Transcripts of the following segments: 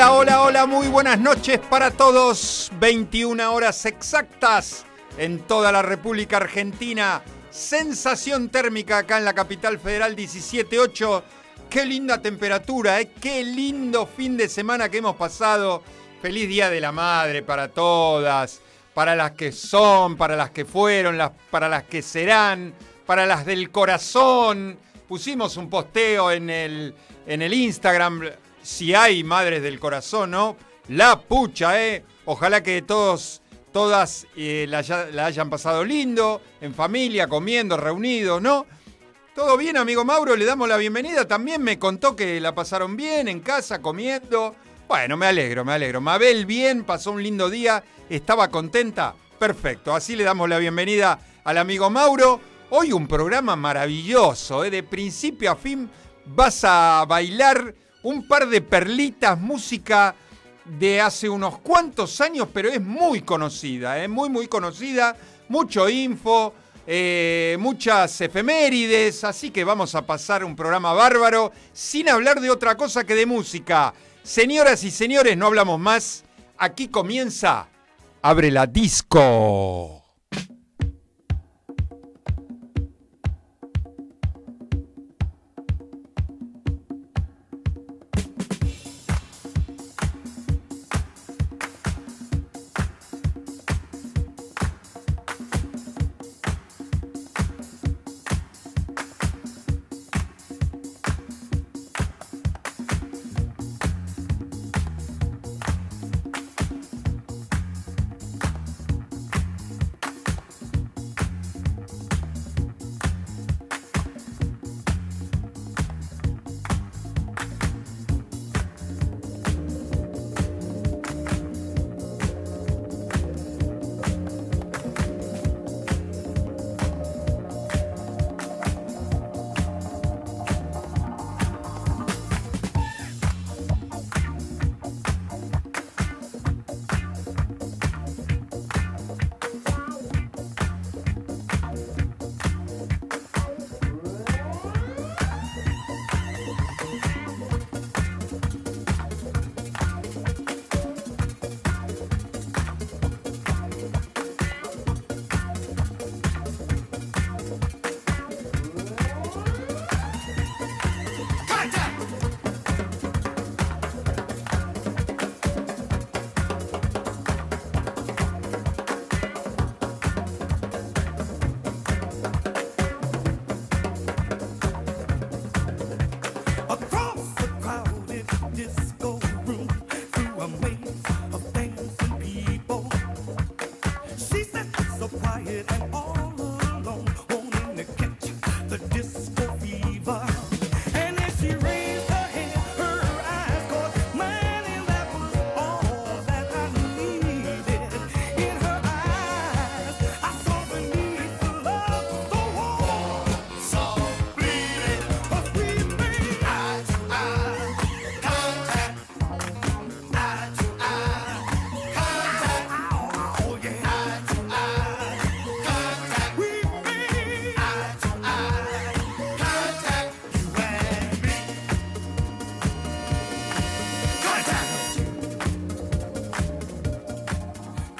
Hola, hola, hola, muy buenas noches para todos. 21 horas exactas en toda la República Argentina. Sensación térmica acá en la capital federal 17.8. Qué linda temperatura, ¿eh? qué lindo fin de semana que hemos pasado. Feliz Día de la Madre para todas, para las que son, para las que fueron, las, para las que serán, para las del corazón. Pusimos un posteo en el, en el Instagram, si hay madres del corazón, ¿no? La pucha, ¿eh? Ojalá que todos, todas eh, la, hayan pasado lindo, en familia, comiendo, reunidos, ¿no? Todo bien, amigo Mauro, le damos la bienvenida. También me contó que la pasaron bien en casa, comiendo. Bueno, me alegro, me alegro. Mabel bien, pasó un lindo día, estaba contenta. Perfecto, así le damos la bienvenida al amigo Mauro. Hoy un programa maravilloso, ¿eh? de principio a fin vas a bailar un par de perlitas, música de hace unos cuantos años, pero es muy conocida, ¿eh? muy, muy conocida, mucho info, eh, muchas efemérides, así que vamos a pasar un programa bárbaro sin hablar de otra cosa que de música. Señoras y señores, no hablamos más, aquí comienza Abre la Disco.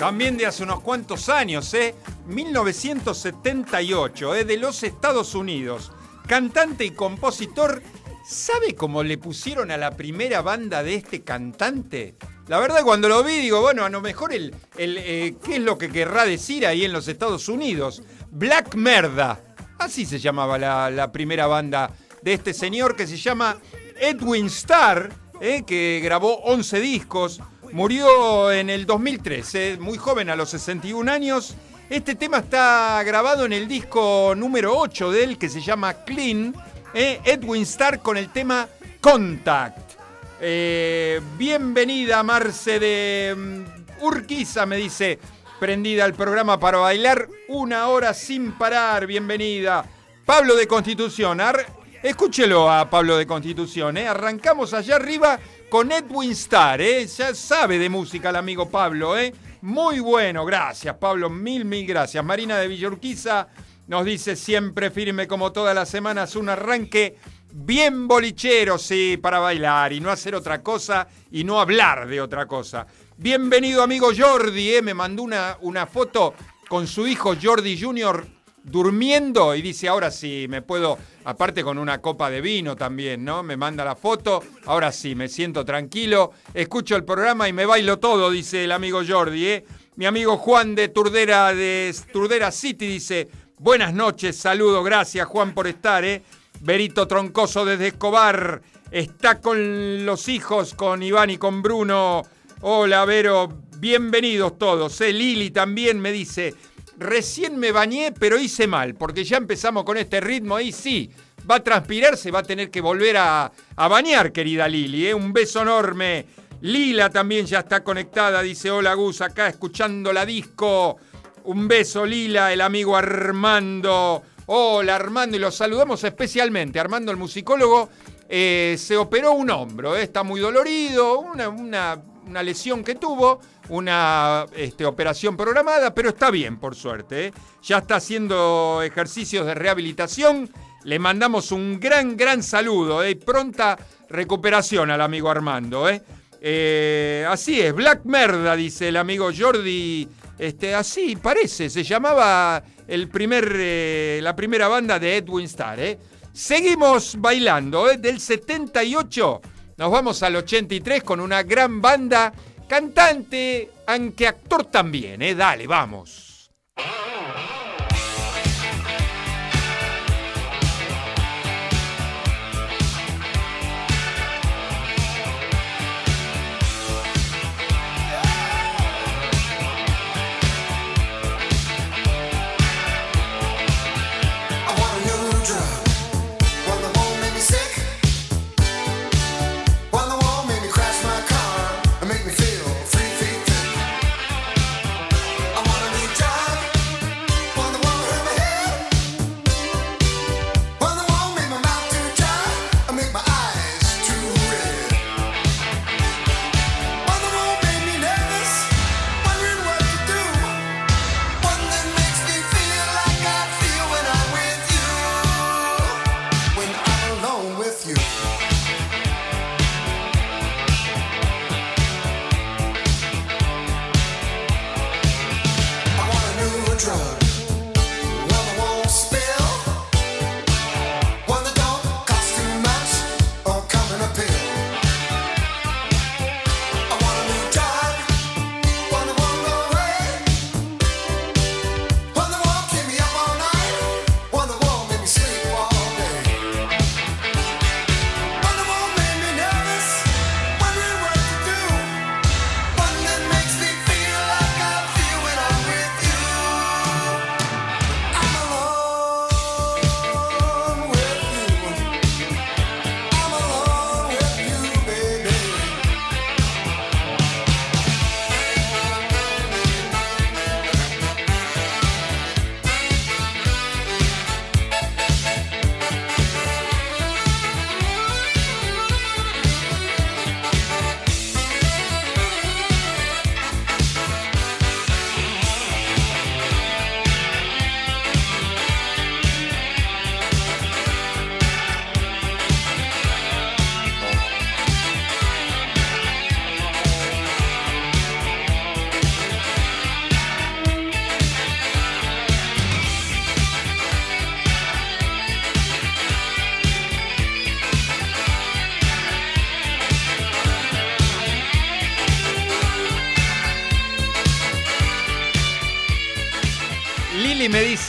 También de hace unos cuantos años, ¿eh? 1978, ¿eh? de los Estados Unidos. Cantante y compositor. ¿Sabe cómo le pusieron a la primera banda de este cantante? La verdad, cuando lo vi, digo, bueno, a lo mejor el, el eh, ¿qué es lo que querrá decir ahí en los Estados Unidos? Black Merda. Así se llamaba la, la primera banda de este señor que se llama Edwin Starr, ¿eh? que grabó 11 discos. Murió en el 2013, muy joven, a los 61 años. Este tema está grabado en el disco número 8 de él, que se llama Clean. ¿eh? Edwin Starr con el tema Contact. Eh, bienvenida, Marce de mm, Urquiza, me dice. Prendida al programa para bailar una hora sin parar. Bienvenida. Pablo de Constitución. Escúchelo a Pablo de Constitución. ¿eh? Arrancamos allá arriba con Edwin Starr, ¿eh? Ya sabe de música el amigo Pablo, ¿eh? Muy bueno, gracias Pablo, mil, mil gracias. Marina de Villurquiza nos dice siempre firme como todas las semanas un arranque bien bolichero, sí, para bailar y no hacer otra cosa y no hablar de otra cosa. Bienvenido amigo Jordi, eh, me mandó una, una foto con su hijo Jordi Jr. durmiendo y dice, ahora sí, me puedo, aparte con una copa de vino también, ¿no? Me manda la foto, ahora sí, me siento tranquilo, escucho el programa y me bailo todo, dice el amigo Jordi, ¿eh? Mi amigo Juan de Turdera, de Turdera City dice, buenas noches, saludo, gracias Juan por estar, ¿eh? Berito Troncoso desde Escobar, está con los hijos, con Iván y con Bruno. Hola, Vero, bienvenidos todos. ¿eh? Lili también me dice, recién me bañé, pero hice mal, porque ya empezamos con este ritmo ahí, sí. Va a transpirar, se va a tener que volver a, bañar, querida Lili. ¿eh? Un beso enorme. Lila también ya está conectada, dice hola Gus, acá escuchando la disco. Un beso Lila, el amigo Armando. Hola Armando, y los saludamos especialmente. Armando, el musicólogo, eh, se operó un hombro, eh, está muy dolorido, una, lesión que tuvo, una este, operación programada, pero está bien, por suerte. Eh. Ya está haciendo ejercicios de rehabilitación. Le mandamos un gran, gran saludo y pronta recuperación al amigo Armando. Eh, así es, Black Merda, dice el amigo Jordi. Este, así parece, se llamaba el primer, eh, la primera banda de Edwin Starr. ¿eh? Seguimos bailando, ¿eh? del 78 nos vamos al 83 con una gran banda, cantante, aunque actor también. ¿eh? Dale, vamos.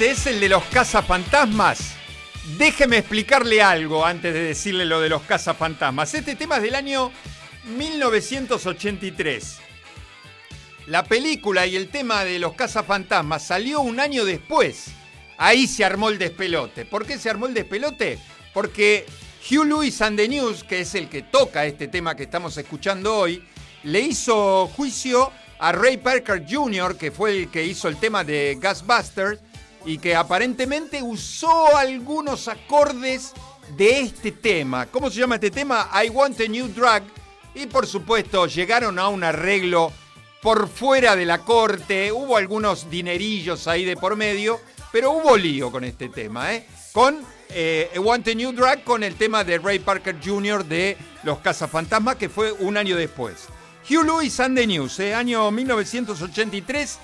Es el de los cazafantasmas. Déjeme explicarle algo antes de decirle lo de los cazafantasmas. Este tema es del año 1983. La película y el tema de los cazafantasmas salió un año después. Ahí se armó el despelote. ¿Por qué se armó el despelote? Porque Hugh Lewis and the News, que es el que toca este tema que estamos escuchando hoy, le hizo juicio a Ray Parker Jr., que fue el que hizo el tema de Ghostbusters, y que aparentemente usó algunos acordes de este tema. ¿Cómo se llama este tema? I Want a New Drug. Y por supuesto llegaron a un arreglo por fuera de la corte, hubo algunos dinerillos ahí de por medio, pero hubo lío con este tema, ¿eh? Con eh, Want a New Drag con el tema de Ray Parker Jr. de Los Cazafantasmas, que fue un año después. Hugh Lewis and the News, eh, año 1983.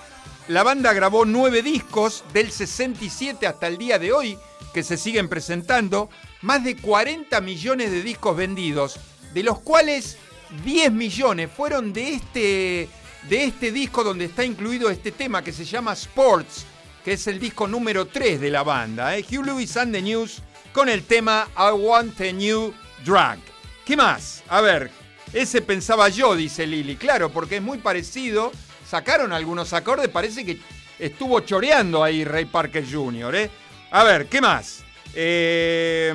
La banda grabó nueve discos del 67 hasta el día de hoy, que se siguen presentando. Más de 40 millones de discos vendidos, de los cuales 10 millones fueron de este, de este disco donde está incluido este tema que se llama Sports, que es el disco número 3 de la banda. Eh. Hugh Lewis and the News con el tema I Want a New Drag. ¿Qué más? A ver, ese pensaba yo, dice Lili. Claro, porque es muy parecido. Sacaron algunos acordes, parece que estuvo choreando ahí Ray Parker Jr. ¿eh? A ver, ¿qué más? Eh,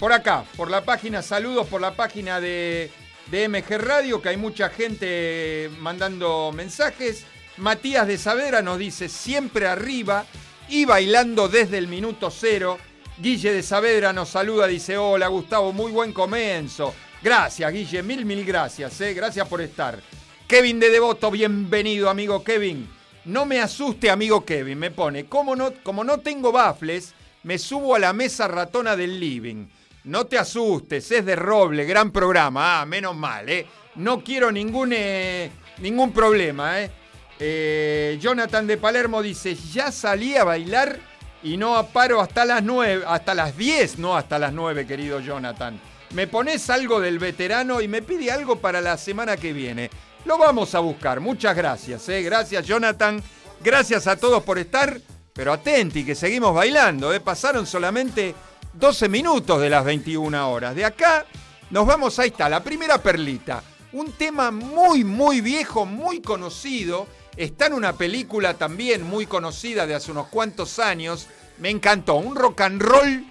por acá, por la página, saludos por la página de, de MG Radio, que hay mucha gente mandando mensajes. Matías de Saavedra nos dice siempre arriba y bailando desde el minuto cero. Guille de Saavedra nos saluda, dice hola Gustavo, muy buen comienzo. Gracias, Guille, mil, mil gracias, eh. gracias por estar. Kevin de Devoto, bienvenido, amigo Kevin. No me asuste, amigo Kevin, me pone. Como no, como no tengo bafles, me subo a la mesa ratona del living. No te asustes, es de roble, gran programa. Ah, menos mal, ¿eh? No quiero ningún, eh, ningún problema, ¿eh? ¿eh? Jonathan de Palermo dice, ya salí a bailar y no paro hasta las 9, hasta las 10, no hasta las 9, querido Jonathan me pones algo del veterano y me pide algo para la semana que viene. Lo vamos a buscar. Muchas gracias, ¿eh? Gracias, Jonathan. Gracias a todos por estar. Pero atenti, que seguimos bailando. ¿eh? Pasaron solamente 12 minutos de las 21 horas. De acá nos vamos, ahí está, la primera perlita. Un tema muy, muy viejo, muy conocido. Está en una película también muy conocida de hace unos cuantos años. Me encantó. Un rock and roll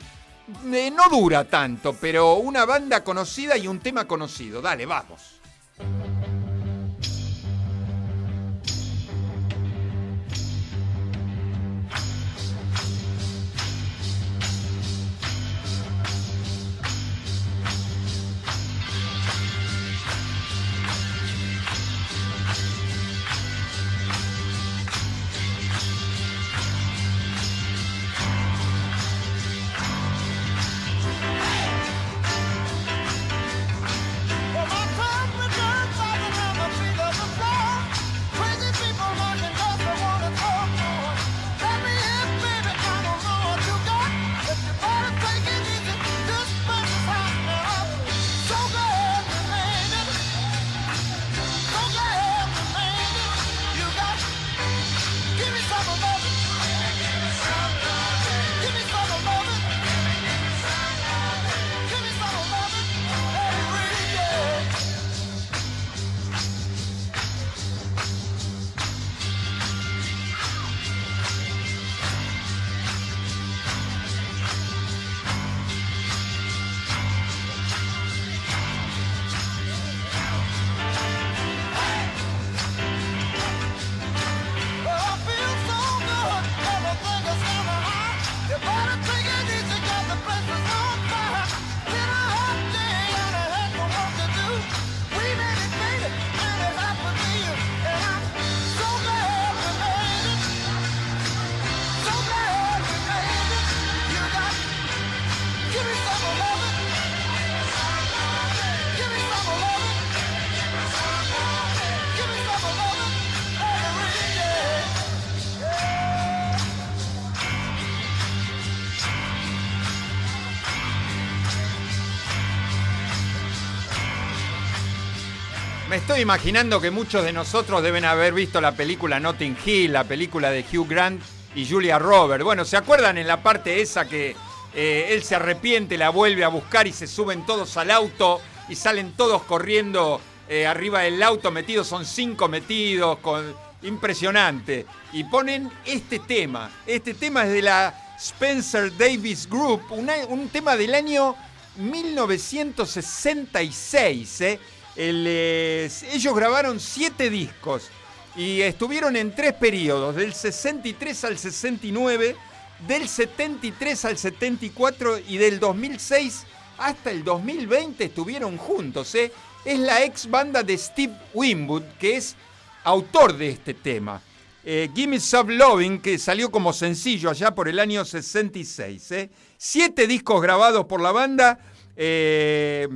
eh, no dura tanto, pero una banda conocida y un tema conocido. Dale, vamos. Imaginando que muchos de nosotros deben haber visto la película Notting Hill, la película de Hugh Grant y Julia Roberts. Bueno, ¿se acuerdan en la parte esa que eh, él se arrepiente, la vuelve a buscar y se suben todos al auto y salen todos corriendo eh, arriba del auto metidos? Son cinco metidos, con... impresionante. Y ponen este tema. Este tema es de la Spencer Davis Group, un tema del año 1966. ¿eh? Ellos grabaron siete discos y estuvieron en tres periodos, del 63 al 69, del 73 al 74 y del 2006 hasta el 2020 estuvieron juntos. ¿eh? Es la ex banda de Steve Winwood, que es autor de este tema. eh, Gimme Some Loving, que salió como sencillo allá por el año 66. ¿eh? Siete discos grabados por la banda. Eh,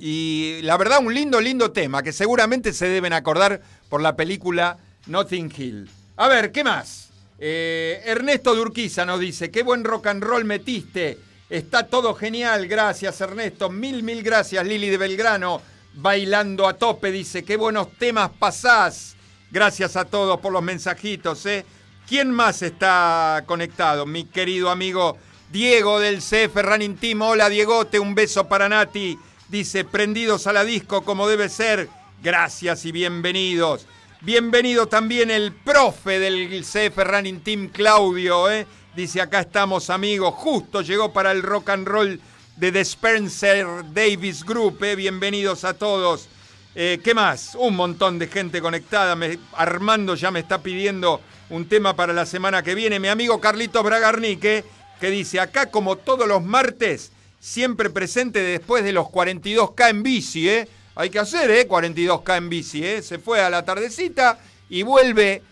y la verdad, un lindo, lindo tema que seguramente se deben acordar por la película Nothing Hill. A ver, ¿qué más? Eh, Ernesto Durquiza nos dice, qué buen rock and roll metiste. Está todo genial, gracias Ernesto. Mil, mil gracias Lili de Belgrano. Bailando a tope, dice, qué buenos temas pasás. Gracias a todos por los mensajitos. ¿eh? ¿Quién más está conectado? Mi querido amigo Diego del CF Running Team. Hola Diegote, un beso para Nati. Dice, prendidos a la disco como debe ser. Gracias y bienvenidos. Bienvenido también el profe del CF Running Team, Claudio. ¿eh? Dice, acá estamos amigos. Justo llegó para el rock and roll de The Spencer Davis Group. ¿eh? Bienvenidos a todos. Eh, ¿Qué más? Un montón de gente conectada. Armando ya me está pidiendo un tema para la semana que viene. Mi amigo Carlitos Bragarnique, que dice, acá como todos los martes, siempre presente después de los 42K en bici, ¿eh? Hay que hacer, ¿eh? 42K en bici, ¿eh? Se fue a la tardecita y vuelve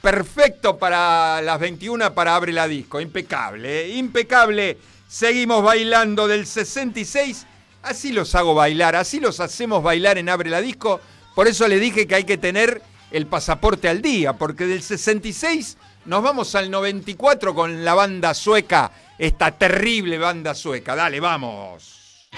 perfecto para las 21 para Abre la Disco. Impecable, ¿eh? Impecable. Seguimos bailando del 66 Así los hago bailar, así los hacemos bailar en Abre la Disco. Por eso le dije que hay que tener el pasaporte al día, porque del 66 nos vamos al 94 con la banda sueca, esta terrible banda sueca. Dale, vamos.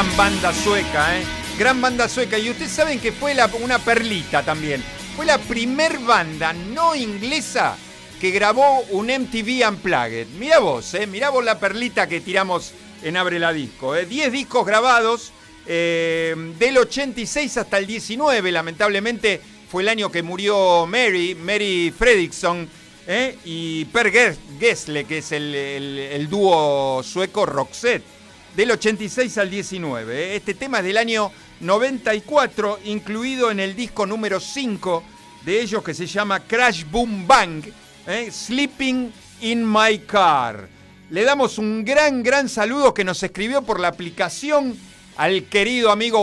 Gran banda sueca, ¿eh? Gran banda sueca. Y ustedes saben que fue una perlita también. Fue la primer banda no inglesa que grabó un MTV Unplugged. Mirá vos, ¿eh? Mirá vos la perlita que tiramos en Abre la Disco. ¿eh? Diez discos grabados eh, del 86 hasta el 19. Lamentablemente fue el año que murió Mary, Mary Fredrickson, ¿eh? y Per Gessle, que es el, dúo sueco Roxette, del 86 al 19. ¿eh? Este tema es del año 94, incluido en el disco número 5 de ellos que se llama Crash Boom Bang, ¿eh? Sleeping in My Car. Le damos un gran, gran saludo que nos escribió por la aplicación al querido amigo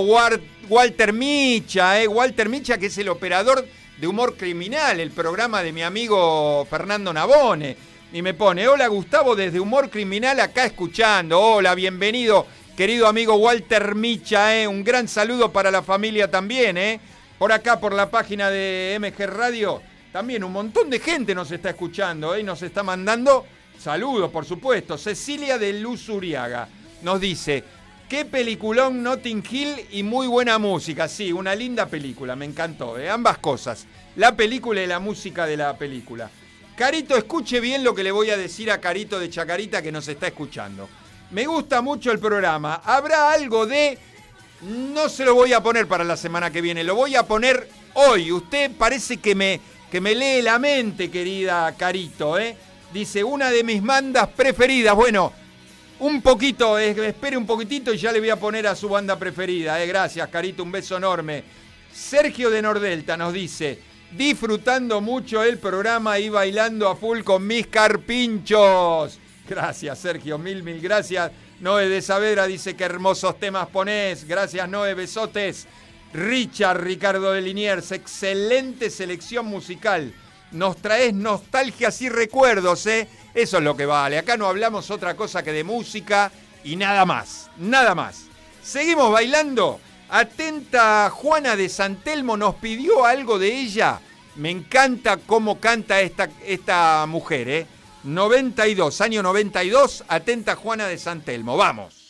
Walter Micha, ¿eh? Walter Micha que es el operador de Humor Criminal, el programa de mi amigo Fernando Nabone. Y me pone, hola Gustavo desde Humor Criminal acá escuchando. Hola, bienvenido, querido amigo Walter Micha. ¿eh? Un gran saludo para la familia también. ¿eh? Por acá, por la página de MG Radio, también un montón de gente nos está escuchando ¿eh? y nos está mandando saludos, por supuesto. Cecilia de Luz Uriaga nos dice, Qué peliculón Notting Hill y muy buena música. Sí, una linda película, me encantó. ¿eh? Ambas cosas, la película y la música de la película. Carito, escuche bien lo que le voy a decir a Carito de Chacarita que nos está escuchando. Me gusta mucho el programa. Habrá algo de... No se lo voy a poner para la semana que viene, lo voy a poner hoy. Usted parece que me, que me lee la mente, querida Carito. ¿eh? Dice, una de mis mandas preferidas. Bueno, un poquito, espere un poquitito y ya le voy a poner a su banda preferida. Eh. Gracias, Carito, un beso enorme. Sergio de Nordelta nos dice, disfrutando mucho el programa y bailando a full con mis carpinchos. Gracias, Sergio, mil, mil gracias. Noé de Saavedra dice que hermosos temas ponés. Gracias, Noé, besotes. Richard Ricardo de Liniers, excelente selección musical. Nos traes nostalgias y recuerdos, ¿eh? Eso es lo que vale. Acá no hablamos otra cosa que de música y nada más. Nada más. Seguimos bailando. Atenta Juana de Santelmo nos pidió algo de ella. Me encanta cómo canta esta, esta mujer, ¿eh? 92, año 92. Atenta Juana de Santelmo. Vamos.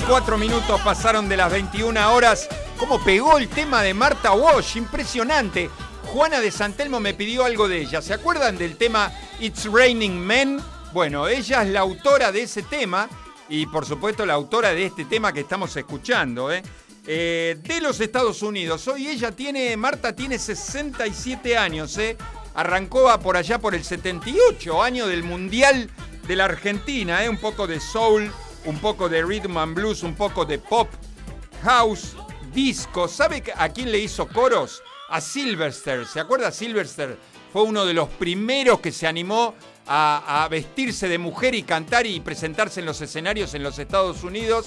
Cuatro minutos pasaron de las 21 horas. ¿Cómo pegó el tema de Marta Walsh? Impresionante. Juana de Santelmo me pidió algo de ella. ¿Se acuerdan del tema It's Raining Men? Bueno, ella es la autora de ese tema y por supuesto la autora de este tema que estamos escuchando, ¿eh? Eh, de los Estados Unidos. Hoy ella tiene, Marta tiene 67 años, ¿eh? Arrancó por allá por el 78, año del Mundial de la Argentina, ¿eh? Un poco de soul, un poco de rhythm and blues, un poco de pop, house, disco. ¿Sabe a quién le hizo coros? A Silverster. ¿Se acuerda Silverster? Fue uno de los primeros que se animó a, vestirse de mujer y cantar y presentarse en los escenarios en los Estados Unidos.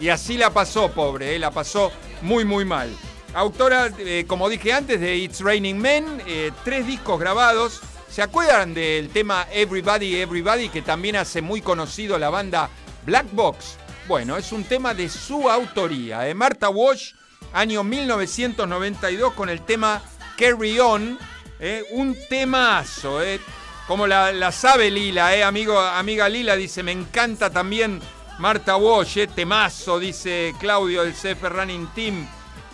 Y así la pasó, pobre, ¿eh? la pasó muy, muy mal. Autora, eh, como dije antes, de It's Raining Men, eh, tres discos grabados. ¿Se acuerdan del tema Everybody, Everybody, que también hace muy conocido la banda Black Box? Bueno, es un tema de su autoría, de Martha Wash, año 1992, con el tema Carry On. un temazo, eh, como la, sabe Lila, eh, amigo, amiga Lila, dice, me encanta también Marta Walsh, eh, temazo, dice Claudio del CF Running Team.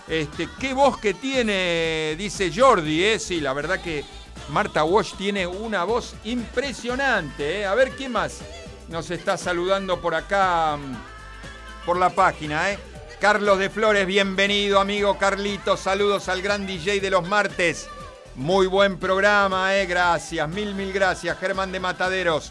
Este, qué voz que tiene, dice Jordi, eh. Sí, la verdad que Marta Walsh tiene una voz impresionante. Eh. A ver, ¿quién más nos está saludando por acá, mm, por la página? Eh? Carlos de Flores, bienvenido, amigo Carlito. Saludos al gran DJ de los martes. Muy buen programa, eh, gracias, mil, mil gracias, Germán de Mataderos.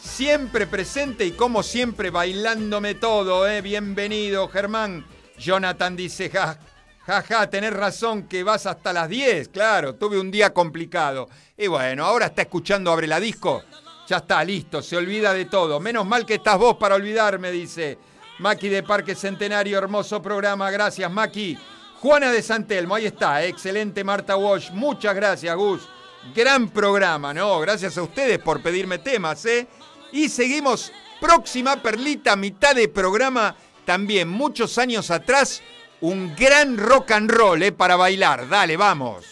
Siempre presente y como siempre bailándome todo, eh. Bienvenido, Germán. Jonathan dice, ja, ja, ja, tenés razón que vas hasta las 10. Claro, tuve un día complicado. Y bueno, ahora está escuchando Abre la Disco. Ya está, listo, se olvida de todo. Menos mal que estás vos para olvidarme, dice. Maki de Parque Centenario, hermoso programa. Gracias, Maki. Juana de Santelmo, ahí está, excelente Marta Walsh, muchas gracias Gus, gran programa, ¿no? Gracias a ustedes por pedirme temas, ¿eh? Y seguimos, próxima perlita, mitad de programa, también muchos años atrás, un gran rock and roll, ¿eh? Para bailar, dale, vamos.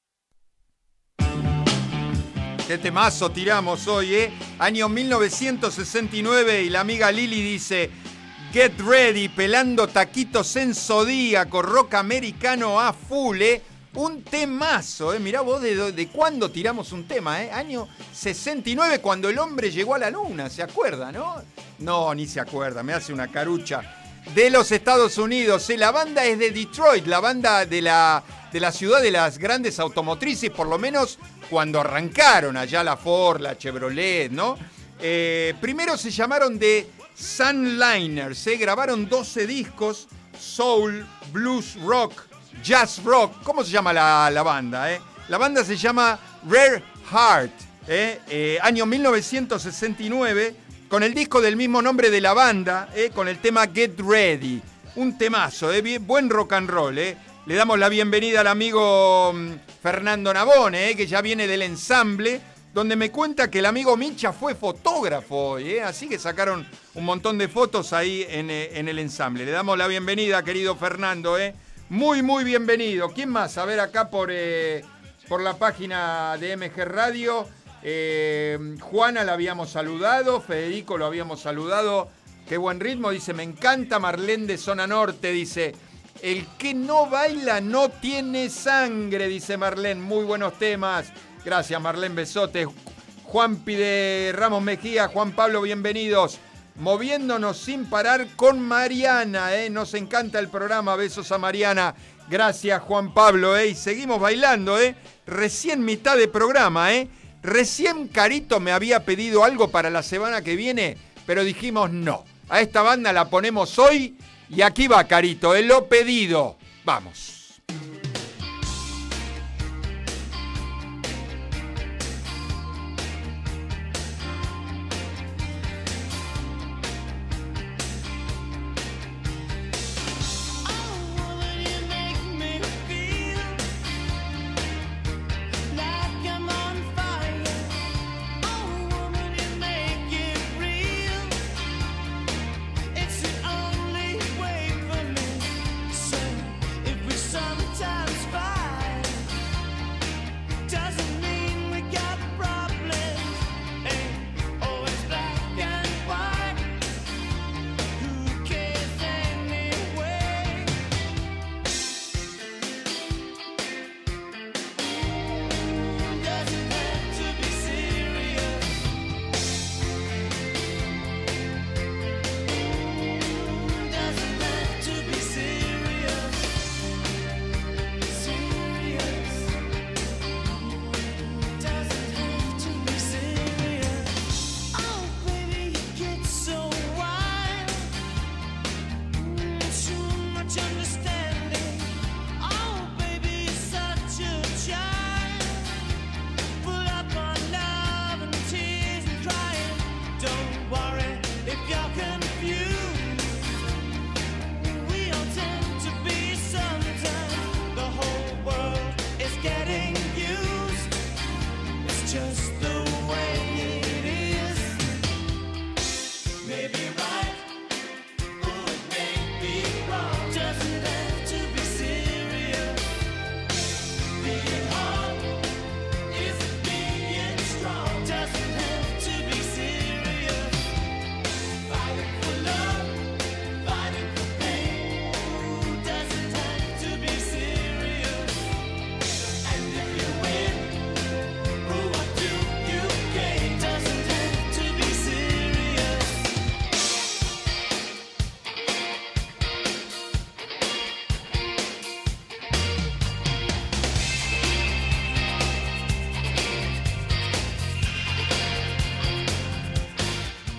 Qué temazo tiramos hoy, ¿eh? Año 1969 y la amiga Lili dice, Get ready, pelando taquitos en zodíaco, rock americano a full, ¿eh? Un temazo, ¿eh? Mirá vos de, de cuándo tiramos un tema, ¿eh? Año 69, cuando el hombre llegó a la luna, ¿se acuerda, no? No, ni se acuerda, me hace una carucha. De los Estados Unidos, ¿eh? la banda es de Detroit, la banda de la, de la ciudad de las grandes automotrices, por lo menos cuando arrancaron allá la Ford, la Chevrolet, ¿no? Eh, primero se llamaron de Sunliners, se grabaron 12 discos, soul, blues rock, jazz rock. ¿Cómo se llama la, banda? Eh? La banda se llama Rare Heart, eh? eh año 1969, con el disco del mismo nombre de la banda, eh, con el tema Get Ready. Un temazo, eh, buen rock and roll. Eh. Le damos la bienvenida al amigo mm, Fernando Nabone, que ya viene del ensamble, donde me cuenta que el amigo Micha fue fotógrafo hoy, así que sacaron un montón de fotos ahí en, en, el ensamble. Le damos la bienvenida, querido Fernando. ¿eh? Muy, muy bienvenido. ¿Quién más? A ver acá por, eh, por la página de MG Radio. Eh, Juana la habíamos saludado, Federico lo habíamos saludado. Qué buen ritmo, dice, me encanta Marlene de Zona Norte, dice, el que no baila no tiene sangre, dice Marlene, muy buenos temas. Gracias Marlene Besote. Juan Pide Ramos Mejía, Juan Pablo, bienvenidos moviéndonos sin parar con Mariana. ¿eh? Nos encanta el programa. Besos a Mariana. Gracias, Juan Pablo. ¿eh? Y seguimos bailando. ¿eh? Recién mitad de programa. ¿eh? Recién Carito me había pedido algo para la semana que viene, pero dijimos no. A esta banda la ponemos hoy y aquí va Carito. ¿eh? Lo pedido. Vamos.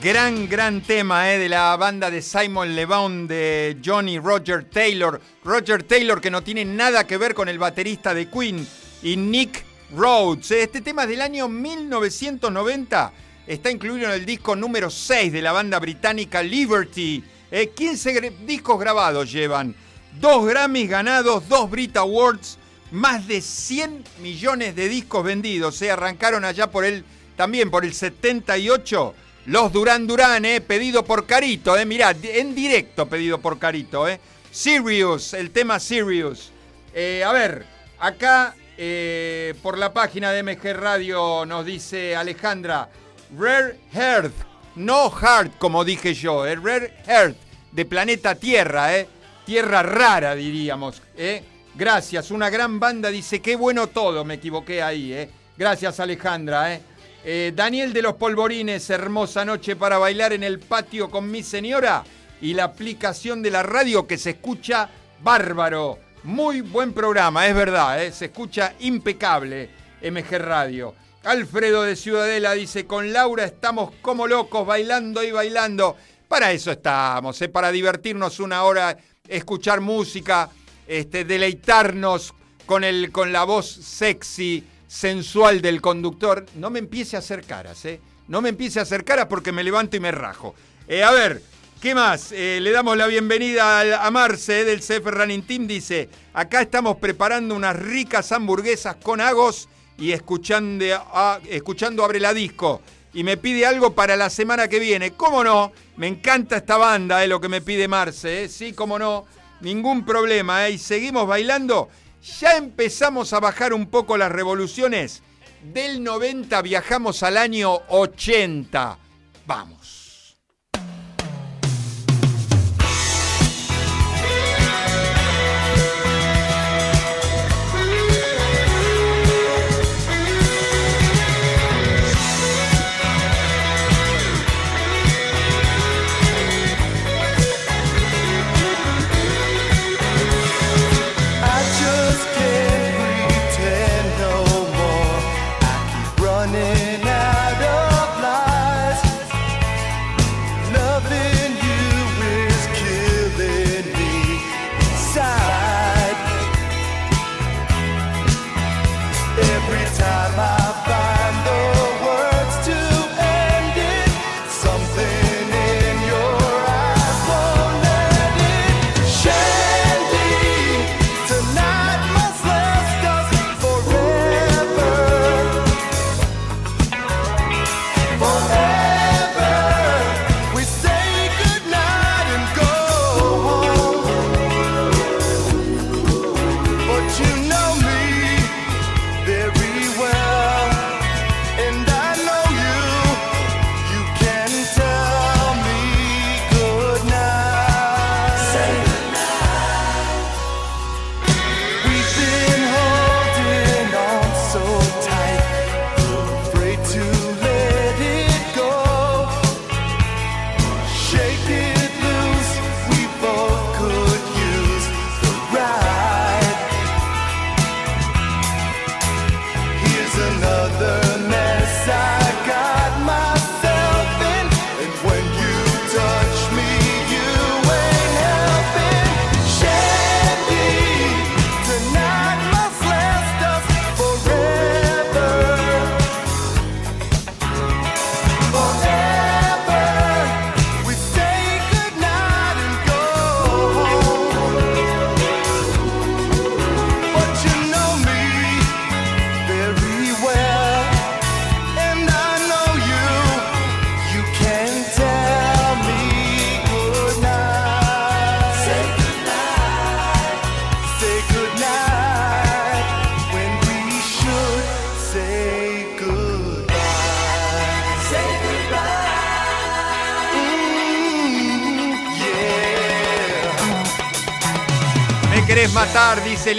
Gran, gran tema eh, de la banda de Simon Le de Johnny Roger Taylor. Roger Taylor que no tiene nada que ver con el baterista de Queen y Nick Rhodes. Eh. Este tema es del año 1990. Está incluido en el disco número 6 de la banda británica Liberty. 15 eh, discos grabados llevan. Dos Grammys ganados, dos Brit Awards, más de 100 millones de discos vendidos. Se arrancaron allá por el, también por el 78. Los Durán Durán, eh, pedido por Carito, eh, mirá, en directo pedido por Carito, eh. Sirius, el tema Sirius. Eh, a ver, acá eh, por la página de MG Radio nos dice Alejandra, Rare Earth, no Heart, como dije yo, eh, Rare Earth, de planeta Tierra, eh, Tierra rara diríamos, eh. Gracias, una gran banda, dice, qué bueno todo, me equivoqué ahí, eh. Gracias Alejandra, eh. Eh Daniel de los Polvorines, hermosa noche para bailar en el patio con mi señora y la aplicación de la radio que se escucha bárbaro. Muy buen programa, es verdad, ¿eh? se escucha impecable MG Radio. Alfredo de Ciudadela dice, con Laura estamos como locos bailando y bailando. Para eso estamos, ¿eh? para divertirnos una hora, escuchar música, este, deleitarnos con, el, con la voz sexy, sensual del conductor. No me empiece a hacer caras, ¿eh? No me empiece a hacer caras porque me levanto y me rajo. Eh, a ver, ¿Qué más? Eh, le damos la bienvenida a Marce eh, del CF Running Team. Dice, acá estamos preparando unas ricas hamburguesas con agos y escuchando, escuchando Abre la Disco. Y me pide algo para la semana que viene. ¿Cómo no? Me encanta esta banda, es lo que me pide Marce. Sí, cómo no. Ningún problema. Y seguimos bailando. Ya empezamos a bajar un poco las revoluciones. Del 90 viajamos al año 80. Vamos.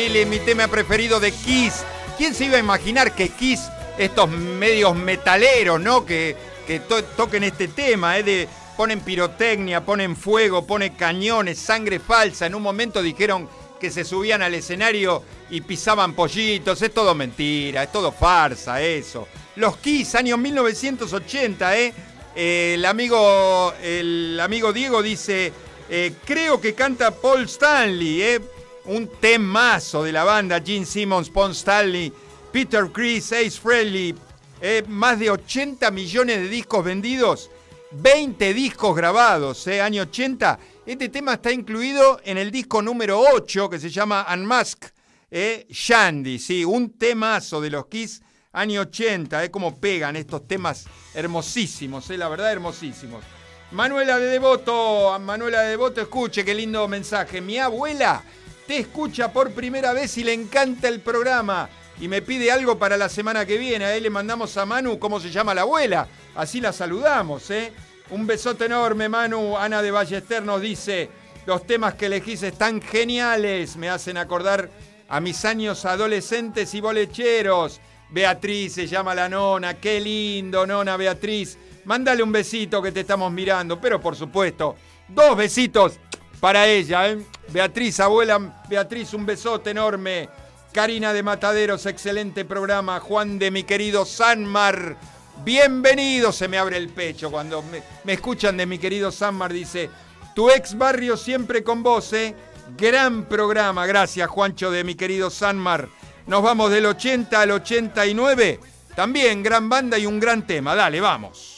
Mi tema preferido de Kiss. ¿Quién se iba a imaginar que Kiss, estos medios metaleros, ¿no? Que, que toquen este tema, ¿eh? De, ponen pirotecnia, ponen fuego, ponen cañones, sangre falsa. En un momento dijeron que se subían al escenario y pisaban pollitos. Es todo mentira, es todo farsa eso. Los Kiss, año 1980, ¿eh? eh el, amigo, el amigo Diego dice, eh, creo que canta Paul Stanley, ¿eh? Un temazo de la banda, Gene Simmons, Paul Stanley, Peter Chris, Ace Frehley, eh, más de 80 millones de discos vendidos, 20 discos grabados, eh, año 80. Este tema está incluido en el disco número 8 que se llama Unmask, ¿eh? Shandy, sí, un temazo de los Kiss año 80, ¿eh? Cómo pegan estos temas hermosísimos, ¿eh? La verdad, hermosísimos. Manuela de Devoto, Manuela de Devoto, escuche, qué lindo mensaje. Mi abuela te escucha por primera vez y le encanta el programa y me pide algo para la semana que viene. Ahí le mandamos a Manu cómo se llama la abuela. Así la saludamos, ¿eh? Un besote enorme, Manu. Ana de Ballester nos dice, los temas que elegís están geniales. Me hacen acordar a mis años adolescentes y bolecheros. Beatriz se llama la nona. Qué lindo, nona Beatriz. Mándale un besito que te estamos mirando. Pero por supuesto, dos besitos para ella. ¿eh? Beatriz, abuela Beatriz, un besote enorme. Karina de Mataderos, excelente programa. Juan de mi querido Sanmar, bienvenido. Se me abre el pecho cuando me, escuchan de mi querido Sanmar. Dice, tu ex barrio siempre con vos, ¿eh? Gran programa. Gracias, Juancho, de mi querido Sanmar. Nos vamos del 80 al 89. También gran banda y un gran tema. Dale, vamos.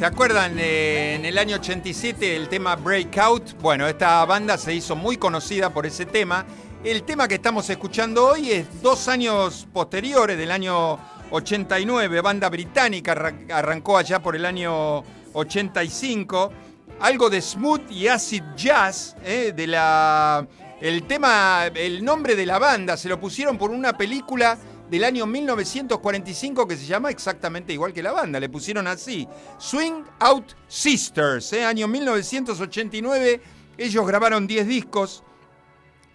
¿Se acuerdan eh, en el año 87 el tema Breakout? Bueno, esta banda se hizo muy conocida por ese tema. El tema que estamos escuchando hoy es dos años posteriores, del año 89, banda británica, arrancó allá por el año 85. Algo de smooth y acid jazz, eh, de la... El tema, el nombre de la banda se lo pusieron por una película del año 1945 que se llama exactamente igual que la banda. Le pusieron así, Swing Out Sisters, ¿eh? año 1989. Ellos grabaron 10 discos.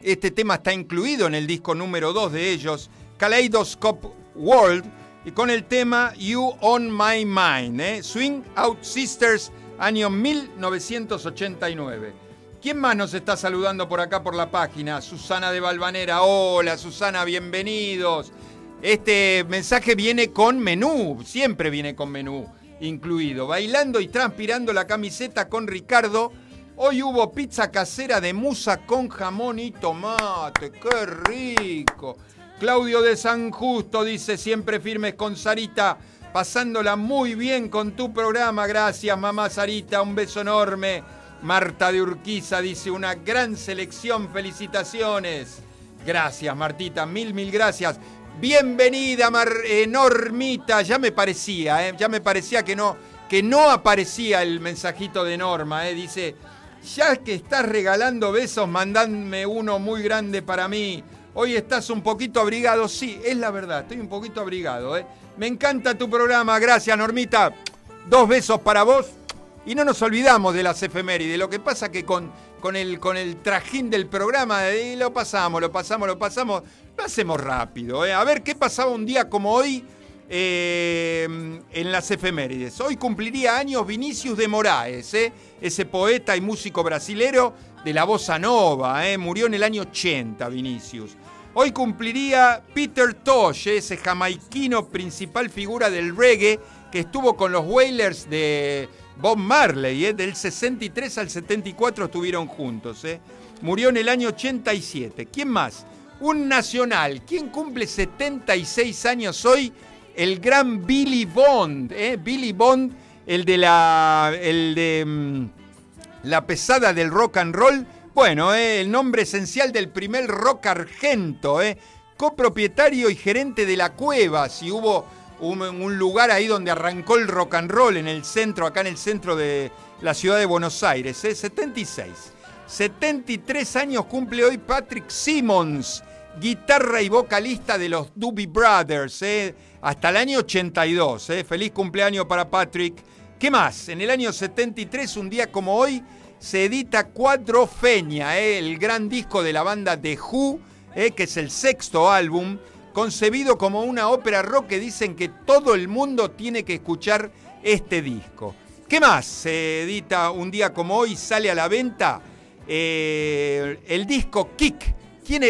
Este tema está incluido en el disco número 2 de ellos, Kaleidoscope World, y con el tema You On My Mind. ¿eh? Swing Out Sisters, año 1989. ¿Quién más nos está saludando por acá por la página? Susana de Balvanera. Hola Susana, bienvenidos. Este mensaje viene con menú, siempre viene con menú incluido. Bailando y transpirando la camiseta con Ricardo. Hoy hubo pizza casera de musa con jamón y tomate. ¡Qué rico! Claudio de San Justo dice siempre firmes con Sarita. Pasándola muy bien con tu programa. Gracias, mamá Sarita. Un beso enorme. Marta de Urquiza dice una gran selección. Felicitaciones. Gracias, Martita. Mil, mil gracias. Bienvenida, Mar eh, Normita. Ya me parecía, eh, ya me parecía que no, que no aparecía el mensajito de Norma. Eh. Dice, ya que estás regalando besos, mandadme uno muy grande para mí. Hoy estás un poquito abrigado. Sí, es la verdad, estoy un poquito abrigado. ¿eh? Me encanta tu programa. Gracias, Normita. Dos besos para vos. Y no nos olvidamos de las efemérides. Lo que pasa que con, con, el, con el trajín del programa, lo pasamos, lo pasamos, lo pasamos. Lo hacemos rápido. ¿eh? A ver qué pasaba un día como hoy eh, en las efemérides. Hoy cumpliría años Vinicius de Moraes, ¿eh? ese poeta y músico brasilero de la bossa nova. Murió en el año 80 Vinicius. Hoy cumpliría Peter Tosh, ese jamaiquino principal figura del reggae que estuvo con los Wailers de Bob Marley. Del 63 al 74 estuvieron juntos. Murió en el año 87. ¿Quién más? Un nacional. ¿Quién cumple 76 años hoy? el gran Billy Bond, ¿eh? Billy Bond, el de la, el de mm, la pesada del rock and roll. Bueno, ¿eh? el nombre esencial del primer rock argento, ¿eh? copropietario y gerente de la cueva, si hubo un, lugar ahí donde arrancó el rock and roll en el centro, acá en el centro de la ciudad de Buenos Aires, ¿eh? 76. 73 años cumple hoy Patrick Simmons, guitarra y vocalista de los Doobie Brothers, ¿eh? hasta el año 82. ¿eh? Feliz cumpleaños para Patrick. ¿Qué más? En el año 73, un día como hoy, se edita Cuadrofeña, ¿eh? el gran disco de la banda The Who, ¿eh? que es el sexto álbum, concebido como una ópera rock que dicen que todo el mundo tiene que escuchar este disco. ¿Qué más? Se edita un día como hoy, sale a la venta el disco Kick.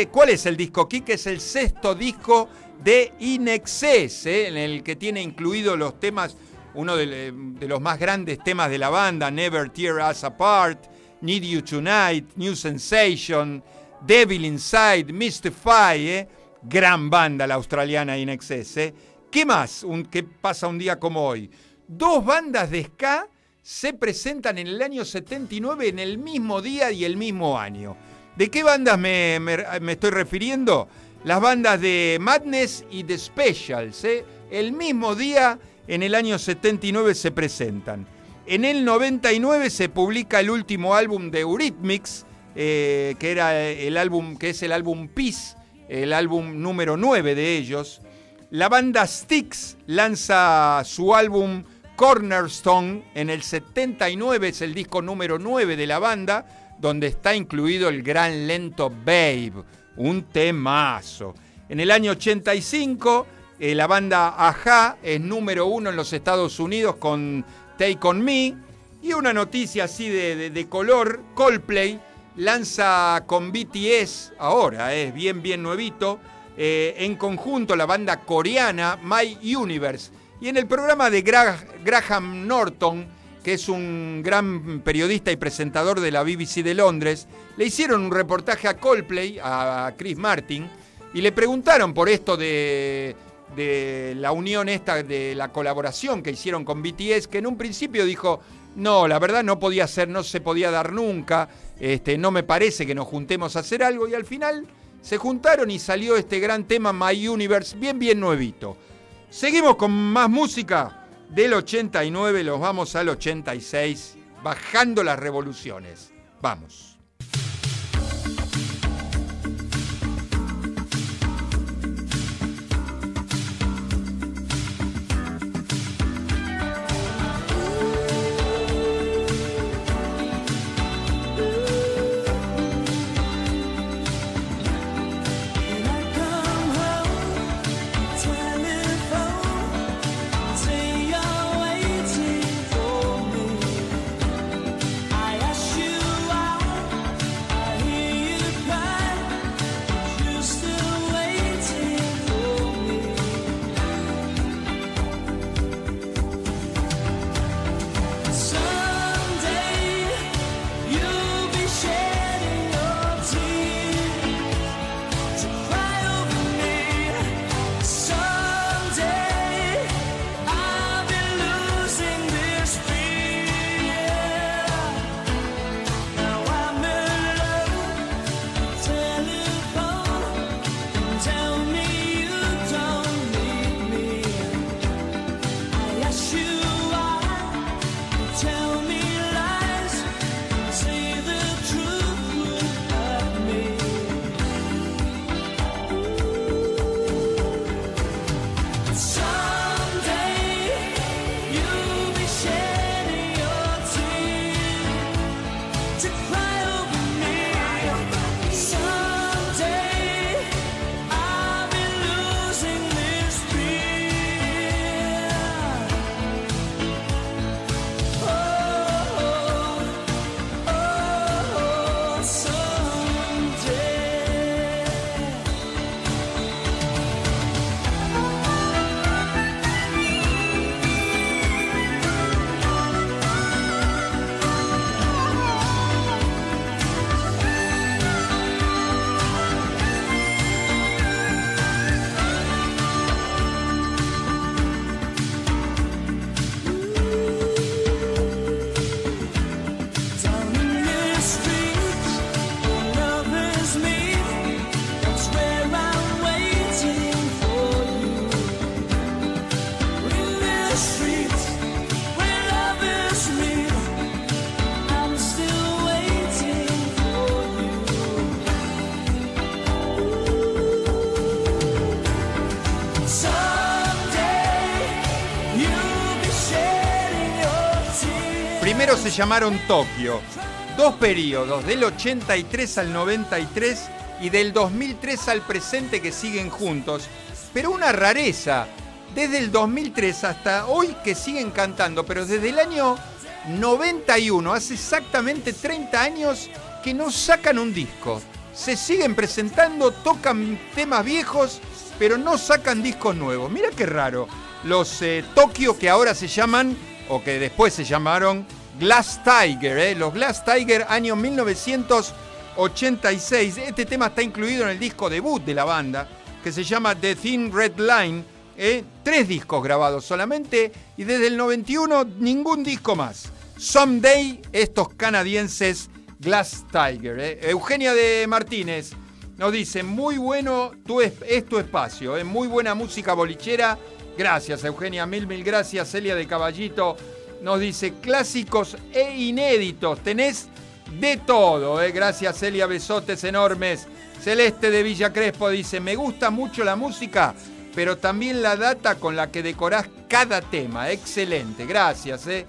¿Cuál es el disco Kick? Es el sexto disco de Inexcess, ¿eh? en el que tiene incluidos los temas, uno de, los más grandes temas de la banda, Never Tear Us Apart, Need You Tonight, New Sensation, Devil Inside, Mystify, ¿eh? Gran banda la australiana Inexcess. ¿eh? ¿Qué más un, ¿Qué pasa un día como hoy? Dos bandas de ska se presentan en el año 79 en el mismo día y el mismo año. ¿De qué bandas me estoy refiriendo? las bandas de Madness y The Specials. ¿eh? El mismo día, en el año 79, se presentan. En el 99 se publica el último álbum de Eurythmics, eh, que, era el álbum, que es el álbum Peace, el álbum número 9 de ellos. La banda Styx lanza su álbum Cornerstone en el 79, es el disco número 9 de la banda, donde está incluido el gran lento Babe un temazo. En el año 85, eh, la banda Aja es número uno en los Estados Unidos con Take On Me. Y una noticia así de, color, Coldplay lanza con BTS, ahora es bien, bien nuevito, eh, en conjunto la banda coreana My Universe. Y en el programa de Graham Norton, que es un gran periodista y presentador de la BBC de Londres, le hicieron un reportaje a Coldplay, a Chris Martin, y le preguntaron por esto de, la unión esta, de la colaboración que hicieron con BTS, que en un principio dijo, no, la verdad no podía ser, no se podía dar nunca, este, no me parece que nos juntemos a hacer algo, y al final se juntaron y salió este gran tema My Universe, bien, bien nuevito. Seguimos con más música. Del 89 los vamos al 86, bajando las revoluciones. Vamos. Se llamaron Tokio. Dos periodos, del 83 al 93 y del 2003 al presente que siguen juntos. Pero una rareza, desde el 2003 hasta hoy que siguen cantando, pero desde el año 91, hace exactamente 30 años que no sacan un disco. Se siguen presentando, tocan temas viejos, pero no sacan discos nuevos. Mira qué raro. Los eh, Tokio que ahora se llaman, o que después se llamaron Glass Tiger, eh, los Glass Tiger año 1986. Este tema está incluido en el disco debut de la banda, que se llama The Thin Red Line. Eh, tres discos grabados solamente y desde el 91 ningún disco más. Someday, estos canadienses Glass Tiger. Eh. Eugenia de Martínez nos dice, muy bueno tu es, tu espacio, eh. muy buena música bolichera. Gracias Eugenia, mil, mil gracias. Celia de Caballito nos dice, clásicos e inéditos, tenés de todo. Eh. Gracias Celia, besotes enormes. Celeste de Villa Crespo dice, me gusta mucho la música, pero también la data con la que decorás cada tema. Excelente, gracias. Eh.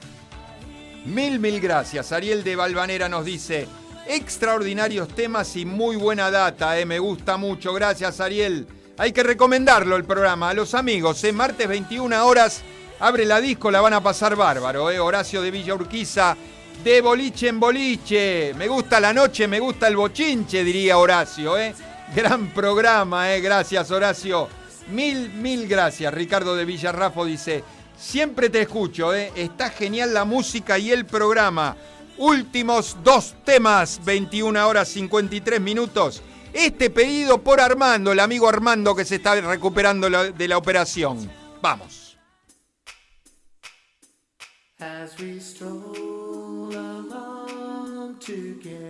Mil, mil gracias. Ariel de Valvanera nos dice, extraordinarios temas y muy buena data, eh, me gusta mucho. Gracias, Ariel. Hay que recomendarlo el programa a los amigos. Eh. Martes 21 horas, abre la disco, la van a pasar bárbaro. Eh. Horacio de Villa Urquiza, de boliche en boliche. Me gusta la noche, me gusta el bochinche, diría Horacio. Eh. Gran programa, eh. gracias, Horacio. Mil, mil gracias. Ricardo de Villarrafo dice, Siempre te escucho, ¿eh? está genial la música y el programa. Últimos dos temas, 21 horas 53 minutos. Este pedido por Armando, el amigo Armando que se está recuperando de la operación. Vamos. as we stroll along together.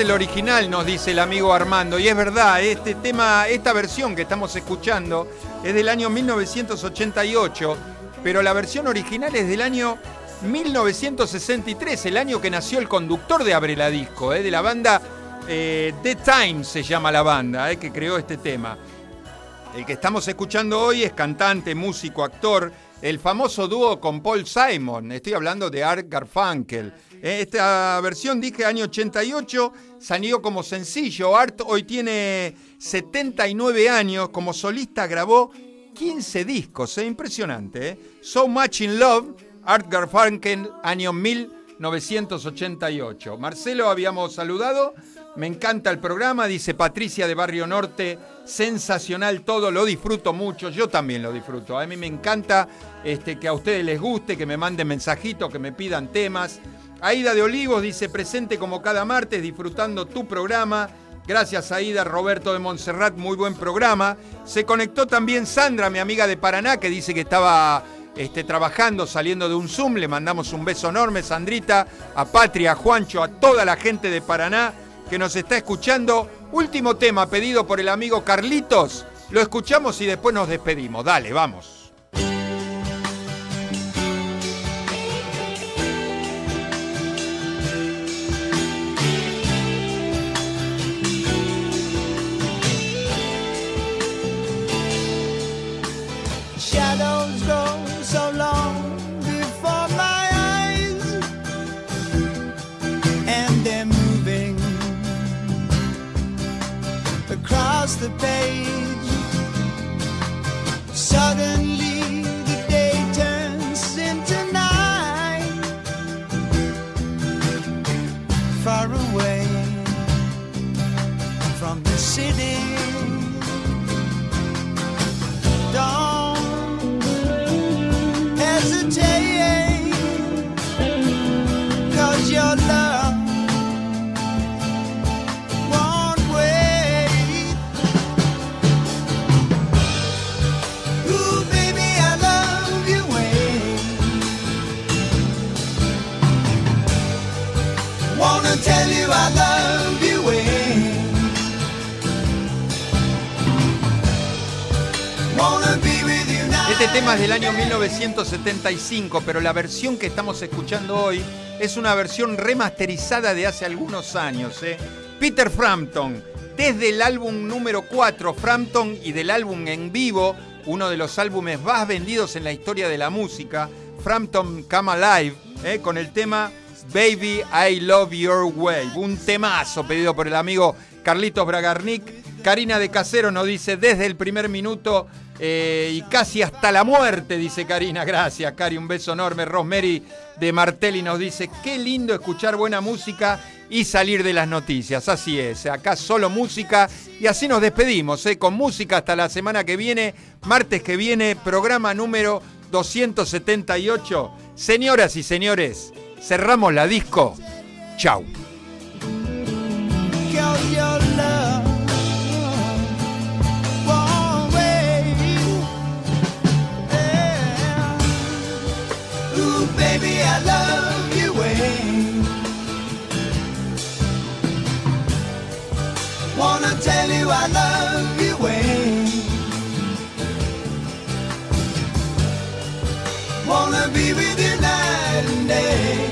El original, nos dice el amigo Armando. Y es verdad, este tema, esta versión que estamos escuchando es del año 1988, pero la versión original es del año 1963, el año que nació el conductor de Abre la Disco, eh, de la banda eh, The Times se llama la banda, eh, que creó este tema. El que estamos escuchando hoy es cantante, músico, actor, el famoso dúo con Paul Simon. Estoy hablando de Art Garfunkel. Eh, esta versión, dije, año 88, salió como sencillo. Art hoy tiene 79 años, como solista grabó 15 discos, es impresionante. ¿eh? So Much in Love, Art Garfunkel, año 1988. Marcelo, habíamos saludado. Me encanta el programa, dice Patricia de Barrio Norte. Sensacional todo, lo disfruto mucho. Yo también lo disfruto. A mí me encanta este, que a ustedes les guste, que me manden mensajitos, que me pidan temas. Aida de Olivos dice presente como cada martes disfrutando tu programa. Gracias Aida, Roberto de Montserrat, muy buen programa. Se conectó también Sandra, mi amiga de Paraná, que dice que estaba este, trabajando, saliendo de un Zoom. Le mandamos un beso enorme, Sandrita, a Patria, a Juancho, a toda la gente de Paraná que nos está escuchando. Último tema pedido por el amigo Carlitos. Lo escuchamos y después nos despedimos. Dale, vamos. The page. Suddenly tema es del año 1975, pero la versión que estamos escuchando hoy es una versión remasterizada de hace algunos años. ¿eh? Peter Frampton, desde el álbum número 4, Frampton, y del álbum en vivo, uno de los álbumes más vendidos en la historia de la música, Frampton Come Alive, ¿eh? con el tema Baby I Love Your Way, un temazo pedido por el amigo Carlitos Bragarnik. Karina de Casero nos dice desde el primer minuto eh, y casi hasta la muerte, dice Karina. Gracias, Cari, un beso enorme. Rosemary de Martelli nos dice, qué lindo escuchar buena música y salir de las noticias. Así es, acá solo música y así nos despedimos, ¿eh? con música hasta la semana que viene, martes que viene, programa número 278. Señoras y señores, cerramos la disco. Chau. Baby, I love you way. Wanna tell you I love you way. Wanna be with you night and day.